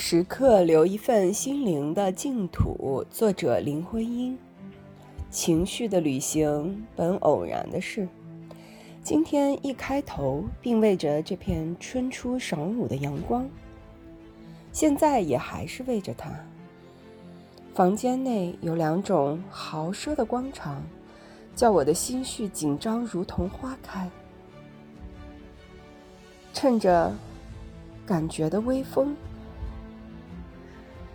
时刻留一份心灵的净土。作者林徽因。情绪的旅行本偶然的事。今天一开头，并为着这片春初晌午的阳光。现在也还是为着它。房间内有两种豪奢的光场，叫我的心绪紧张，如同花开。趁着感觉的微风。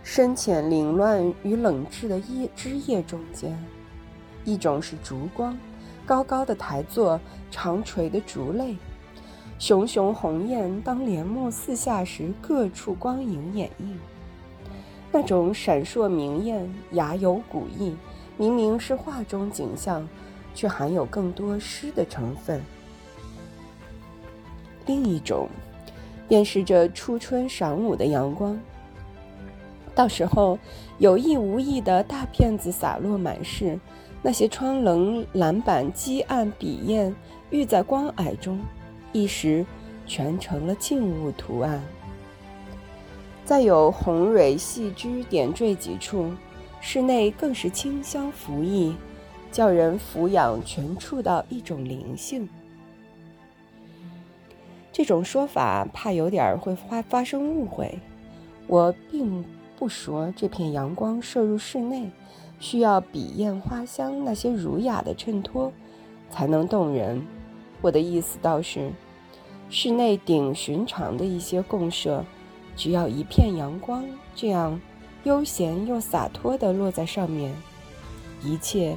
深浅凌乱与冷滞的叶枝叶中间，一种是烛光，高高的台座，长垂的烛泪，熊熊红焰当帘幕四下时，各处光影掩映。那种闪烁明艳，雅有古意，明明是画中景象，却含有更多诗的成分。另一种，便是这初春晌午的阳光。到时候有意无意的大片子洒落满室，那些窗棱栏板积暗笔砚郁在光霭中，一时全成了静物图案。再有红蕊细枝点缀几处，室内更是清香浮溢，叫人俯仰全触到一种灵性。这种说法怕有点会发发生误会，我并。不说这片阳光射入室内，需要笔砚花香那些儒雅的衬托，才能动人。我的意思倒是，室内顶寻常的一些共设，只要一片阳光，这样悠闲又洒脱地落在上面，一切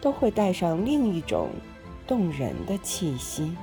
都会带上另一种动人的气息。